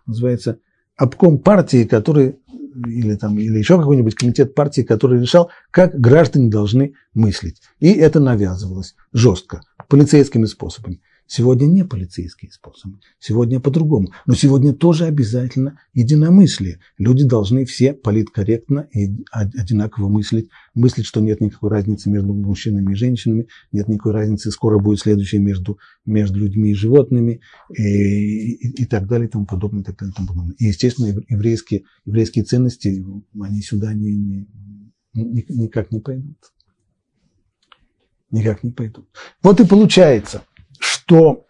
называется, обком партии, который или, там, или еще какой-нибудь комитет партии, который решал, как граждане должны мыслить. И это навязывалось жестко, полицейскими способами. Сегодня не полицейские способы, сегодня по-другому. Но сегодня тоже обязательно единомыслие. Люди должны все политкорректно и одинаково мыслить. Мыслить, что нет никакой разницы между мужчинами и женщинами, нет никакой разницы, скоро будет следующее между, между людьми и животными и, и, и так далее и тому подобное. И, так далее, и, тому подобное. и естественно, еврейские, еврейские ценности, они сюда не, не, никак не пойдут. Никак не пойдут. Вот и получается – что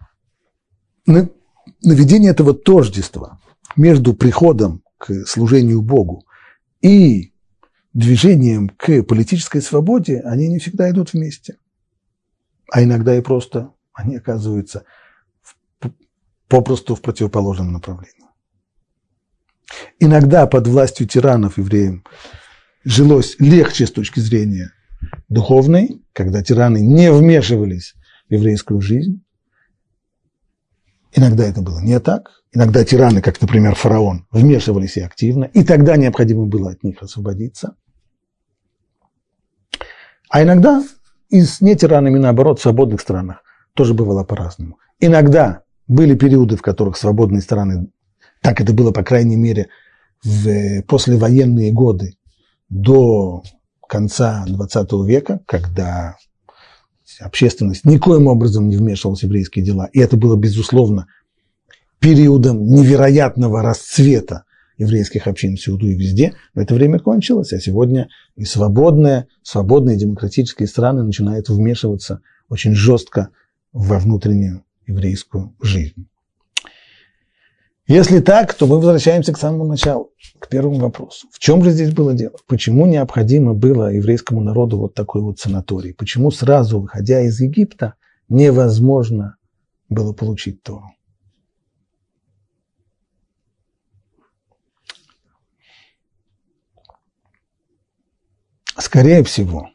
наведение этого тождества между приходом к служению Богу и движением к политической свободе, они не всегда идут вместе. А иногда и просто они оказываются в, попросту в противоположном направлении. Иногда под властью тиранов евреям жилось легче с точки зрения духовной, когда тираны не вмешивались в еврейскую жизнь, Иногда это было не так. Иногда тираны, как, например, фараон, вмешивались и активно, и тогда необходимо было от них освободиться. А иногда и с нетиранами, наоборот, в свободных странах тоже бывало по-разному. Иногда были периоды, в которых свободные страны, так это было, по крайней мере, в послевоенные годы до конца XX века, когда общественность никоим образом не вмешивалась в еврейские дела. И это было, безусловно, периодом невероятного расцвета еврейских общин всюду и везде. Но это время кончилось, а сегодня и свободные, свободные демократические страны начинают вмешиваться очень жестко во внутреннюю еврейскую жизнь. Если так, то мы возвращаемся к самому началу, к первому вопросу. В чем же здесь было дело? Почему необходимо было еврейскому народу вот такой вот санаторий? Почему сразу, выходя из Египта, невозможно было получить Тору? Скорее всего,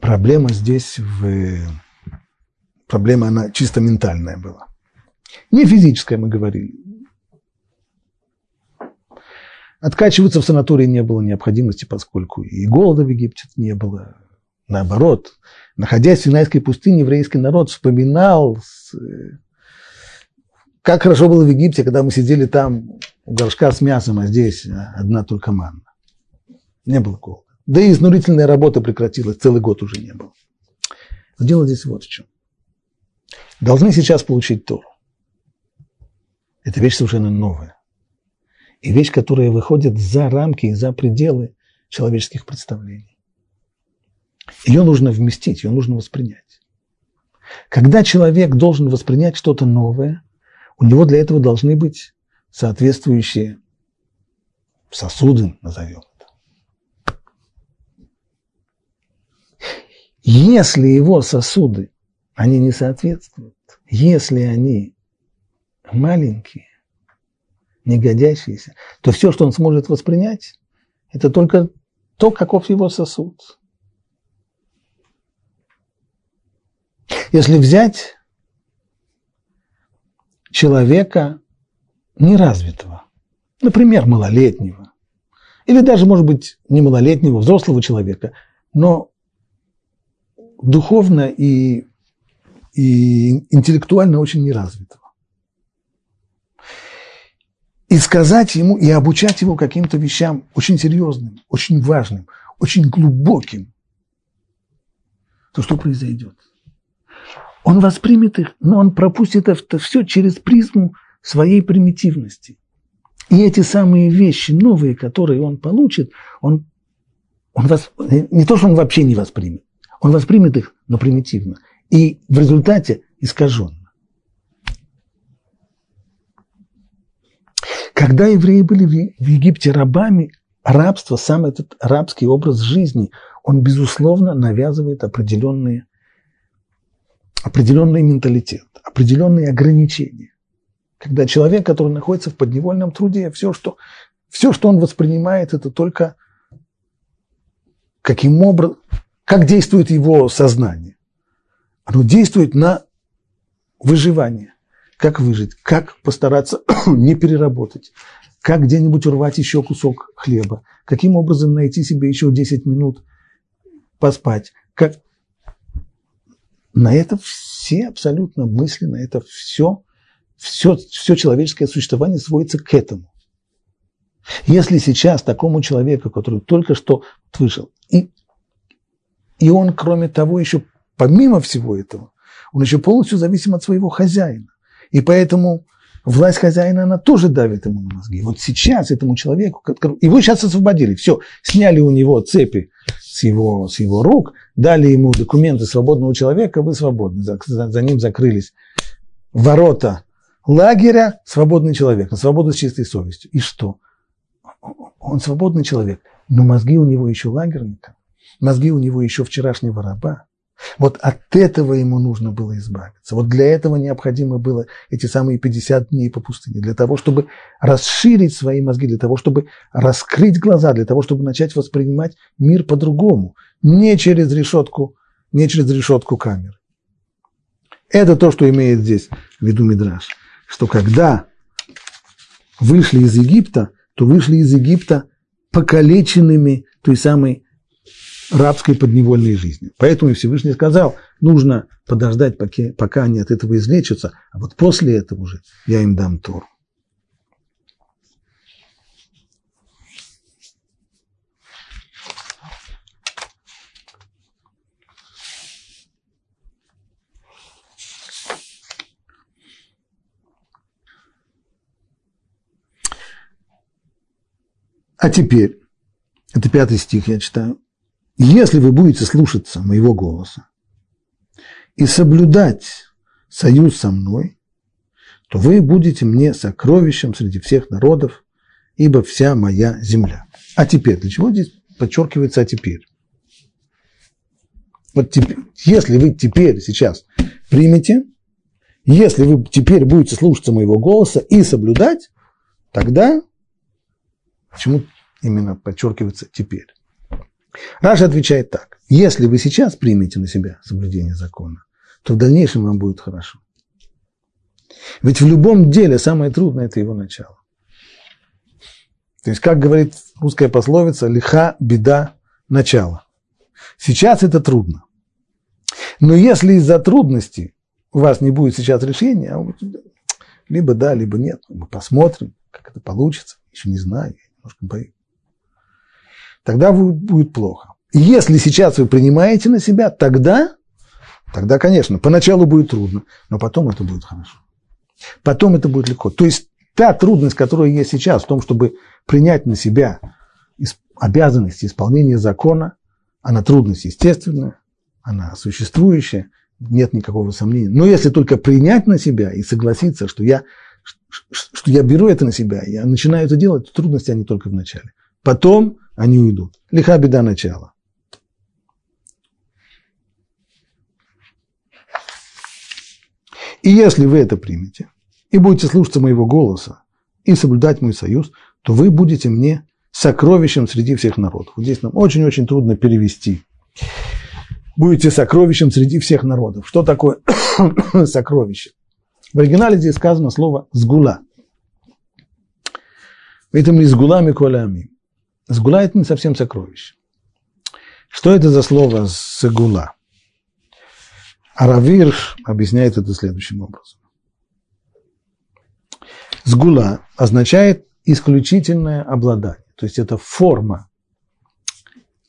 проблема здесь в проблема, она чисто ментальная была. Не физическая, мы говорили. Откачиваться в санатории не было необходимости, поскольку и голода в Египте не было. Наоборот, находясь в Синайской пустыне, еврейский народ вспоминал, как хорошо было в Египте, когда мы сидели там у горшка с мясом, а здесь одна только манна. Не было голода. Да и изнурительная работа прекратилась, целый год уже не было. Дело здесь вот в чем. Должны сейчас получить Тору. Это вещь совершенно новая. И вещь, которая выходит за рамки и за пределы человеческих представлений. Ее нужно вместить, ее нужно воспринять. Когда человек должен воспринять что-то новое, у него для этого должны быть соответствующие сосуды, назовем это. Если его сосуды, они не соответствуют, если они маленькие, негодящиеся, то все, что он сможет воспринять, это только то, каков его сосуд. Если взять человека неразвитого, например, малолетнего, или даже, может быть, не малолетнего, взрослого человека, но духовно и, и интеллектуально очень неразвитого. И сказать ему, и обучать его каким-то вещам очень серьезным, очень важным, очень глубоким, то что произойдет? Он воспримет их, но он пропустит это все через призму своей примитивности. И эти самые вещи новые, которые он получит, он, он вас, не то, что он вообще не воспримет, он воспримет их, но примитивно. И в результате искаженно. Когда евреи были в Египте рабами, рабство, сам этот рабский образ жизни, он, безусловно, навязывает определенные, определенный менталитет, определенные ограничения. Когда человек, который находится в подневольном труде, все, что, все, что он воспринимает, это только каким образом, как действует его сознание. Оно действует на выживание. Как выжить, как постараться не переработать, как где-нибудь урвать еще кусок хлеба, каким образом найти себе еще 10 минут поспать. Как... На это все абсолютно мысли, на это все все, все человеческое существование сводится к этому. Если сейчас такому человеку, который только что вышел, и, и он, кроме того, еще помимо всего этого, он еще полностью зависим от своего хозяина. И поэтому власть хозяина, она тоже давит ему на мозги. Вот сейчас этому человеку, его сейчас освободили, все, сняли у него цепи с его, с его рук, дали ему документы свободного человека, вы свободны. За, за, за ним закрылись ворота лагеря свободный человек, на свободу с чистой совестью. И что? Он свободный человек, но мозги у него еще лагерника, мозги у него еще вчерашнего раба. Вот от этого ему нужно было избавиться. Вот для этого необходимо было эти самые 50 дней по пустыне, для того, чтобы расширить свои мозги, для того, чтобы раскрыть глаза, для того, чтобы начать воспринимать мир по-другому, не через решетку, не через решетку камер. Это то, что имеет здесь в виду Мидраш что когда вышли из Египта, то вышли из Египта покалеченными той самой рабской подневольной жизни. Поэтому Всевышний сказал, нужно подождать, пока, пока они от этого излечатся, а вот после этого уже я им дам Тору. А теперь, это пятый стих я читаю. Если вы будете слушаться моего голоса и соблюдать союз со мной, то вы будете мне сокровищем среди всех народов, ибо вся моя земля. А теперь, для чего здесь подчеркивается «а теперь»? Вот теперь, если вы теперь, сейчас примете, если вы теперь будете слушаться моего голоса и соблюдать, тогда Почему именно подчеркивается теперь? Раша отвечает так. Если вы сейчас примете на себя соблюдение закона, то в дальнейшем вам будет хорошо. Ведь в любом деле самое трудное – это его начало. То есть, как говорит русская пословица, лиха, беда, начало. Сейчас это трудно. Но если из-за трудностей у вас не будет сейчас решения, а либо да, либо нет, мы посмотрим, как это получится, еще не знаю, немножко боюсь, тогда будет плохо. Если сейчас вы принимаете на себя, тогда, тогда, конечно, поначалу будет трудно, но потом это будет хорошо. Потом это будет легко. То есть та трудность, которая есть сейчас в том, чтобы принять на себя обязанности исполнения закона, она трудность естественная, она существующая, нет никакого сомнения. Но если только принять на себя и согласиться, что я, что я беру это на себя, я начинаю это делать, то трудности они только в начале. Потом они уйдут. Лиха беда начала. И если вы это примете, и будете слушаться моего голоса, и соблюдать мой союз, то вы будете мне сокровищем среди всех народов. Вот здесь нам очень-очень трудно перевести будете сокровищем среди всех народов. Что такое сокровище? В оригинале здесь сказано слово «сгула». Поэтому ли «сгула миколями». «Сгула» – это не совсем сокровище. Что это за слово «сгула»? Аравир объясняет это следующим образом. «Сгула» означает исключительное обладание. То есть это форма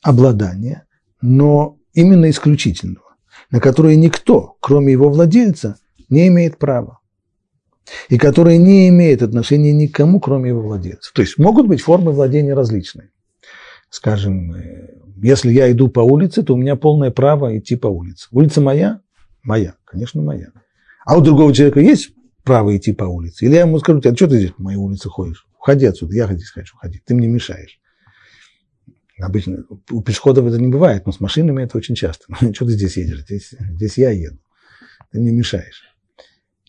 обладания, но именно исключительного, на которое никто, кроме его владельца, не имеет права, и которое не имеет отношения никому, кроме его владельца. То есть могут быть формы владения различные. Скажем, э, если я иду по улице, то у меня полное право идти по улице. Улица моя? Моя, конечно, моя. А у другого человека есть право идти по улице? Или я ему скажу, а что ты здесь по моей улице ходишь? Уходи отсюда, я здесь хочу ходить, ты мне мешаешь. Обычно у пешеходов это не бывает, но с машинами это очень часто. Что ты здесь едешь? Здесь, здесь я еду. Ты мне мешаешь.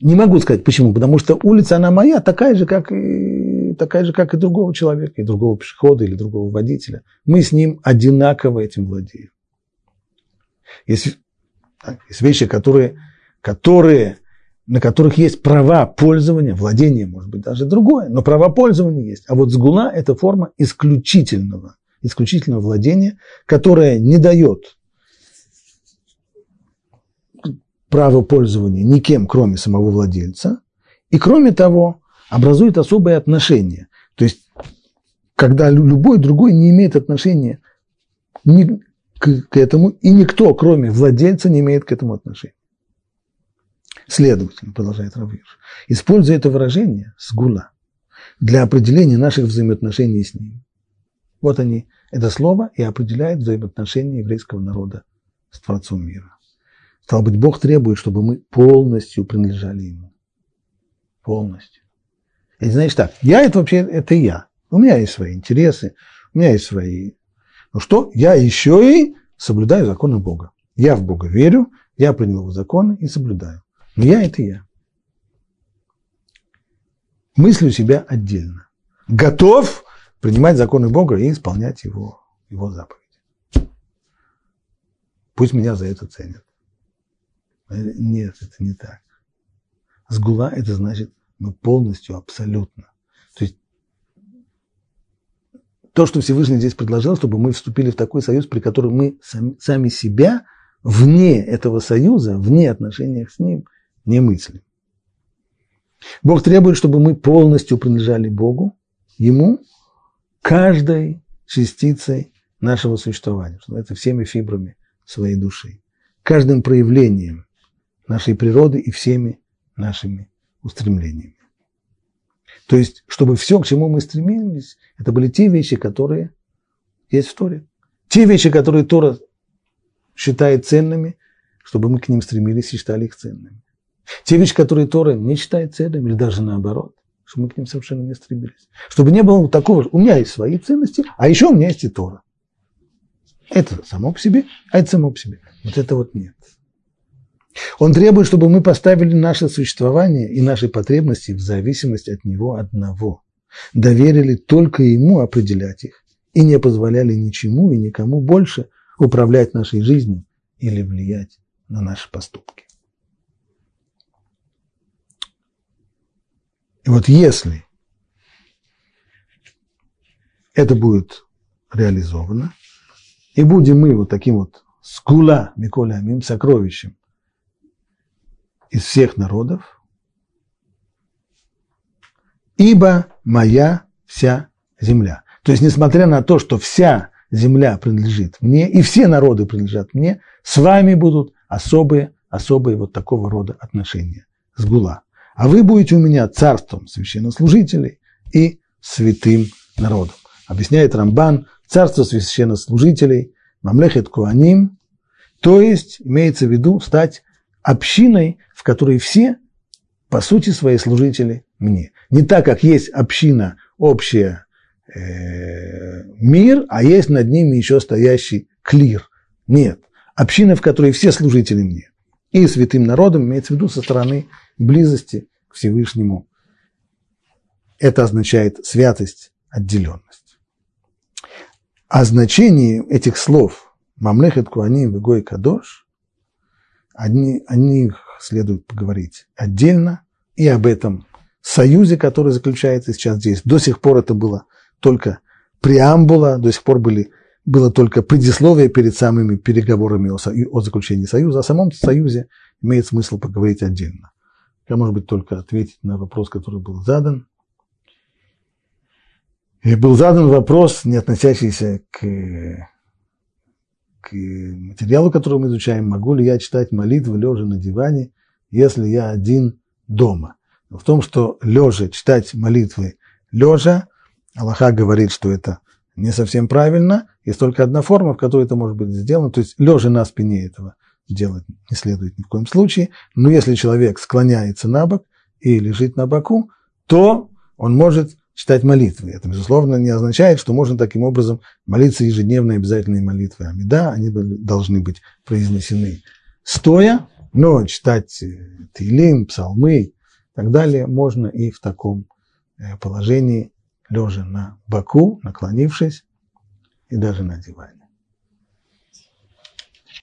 Не могу сказать почему, потому что улица, она моя, такая же, как и, такая же, как и другого человека, и другого пешехода или другого водителя. Мы с ним одинаково этим владеем. Есть, есть вещи, которые, которые, на которых есть права пользования, владения, может быть, даже другое, но права пользования есть. А вот сгула – это форма исключительного исключительного владения, которое не дает право пользования никем, кроме самого владельца, и кроме того, образует особые отношения. То есть, когда любой другой не имеет отношения ни к, к этому, и никто, кроме владельца, не имеет к этому отношения. Следовательно, продолжает Равир, используя это выражение «сгула» для определения наших взаимоотношений с ним, вот они, это слово и определяет взаимоотношения еврейского народа с Творцом мира. Стало быть, Бог требует, чтобы мы полностью принадлежали Ему. Полностью. И знаешь так, я это вообще, это я. У меня есть свои интересы, у меня есть свои... Ну что, я еще и соблюдаю законы Бога. Я в Бога верю, я принял его законы и соблюдаю. Но я – это я. Мыслю себя отдельно. Готов принимать законы Бога и исполнять его, его заповеди. Пусть меня за это ценят. Нет, это не так. Сгула – это значит мы полностью, абсолютно. То есть то, что Всевышний здесь предложил, чтобы мы вступили в такой союз, при котором мы сами, сами себя вне этого союза, вне отношения с ним, не мыслим. Бог требует, чтобы мы полностью принадлежали Богу, Ему каждой частицей нашего существования, это всеми фибрами своей души, каждым проявлением нашей природы и всеми нашими устремлениями. То есть, чтобы все, к чему мы стремились, это были те вещи, которые есть в Торе. Те вещи, которые Тора считает ценными, чтобы мы к ним стремились и считали их ценными. Те вещи, которые Тора не считает ценными, или даже наоборот чтобы мы к ним совершенно не стремились. Чтобы не было такого, у меня есть свои ценности, а еще у меня есть и Тора. Это само по себе, а это само по себе. Вот это вот нет. Он требует, чтобы мы поставили наше существование и наши потребности в зависимость от Него одного. Доверили только Ему определять их и не позволяли ничему и никому больше управлять нашей жизнью или влиять на наши поступки. И вот если это будет реализовано, и будем мы вот таким вот скула Миколя Амим, сокровищем из всех народов, ибо моя вся земля. То есть, несмотря на то, что вся земля принадлежит мне, и все народы принадлежат мне, с вами будут особые, особые вот такого рода отношения, сгула. А вы будете у меня царством священнослужителей и святым народом. Объясняет Рамбан, царство священнослужителей, мамлехет куаним, то есть имеется в виду стать общиной, в которой все, по сути, свои служители мне. Не так, как есть община общая, э, мир, а есть над ними еще стоящий клир. Нет. Община, в которой все служители мне. И святым народом имеется в виду со стороны близости к Всевышнему. Это означает святость, отделенность. О значении этих слов «Мамлехет Куаним Вегой Кадош» они, о них следует поговорить отдельно и об этом союзе, который заключается сейчас здесь. До сих пор это было только преамбула, до сих пор были, было только предисловие перед самыми переговорами о, о заключении союза. О самом союзе имеет смысл поговорить отдельно. Я, может быть, только ответить на вопрос, который был задан. И был задан вопрос, не относящийся к, к материалу, который мы изучаем. Могу ли я читать молитвы лежа на диване, если я один дома? В том, что лежа читать молитвы лежа, Аллаха говорит, что это не совсем правильно. Есть только одна форма, в которой это может быть сделано. То есть лежа на спине этого делать не следует ни в коем случае. Но если человек склоняется на бок и лежит на боку, то он может читать молитвы. Это, безусловно, не означает, что можно таким образом молиться ежедневно обязательные молитвы Амида. Они должны быть произнесены стоя, но читать Тилим, псалмы и так далее можно и в таком э, положении, лежа на боку, наклонившись, и даже на диване.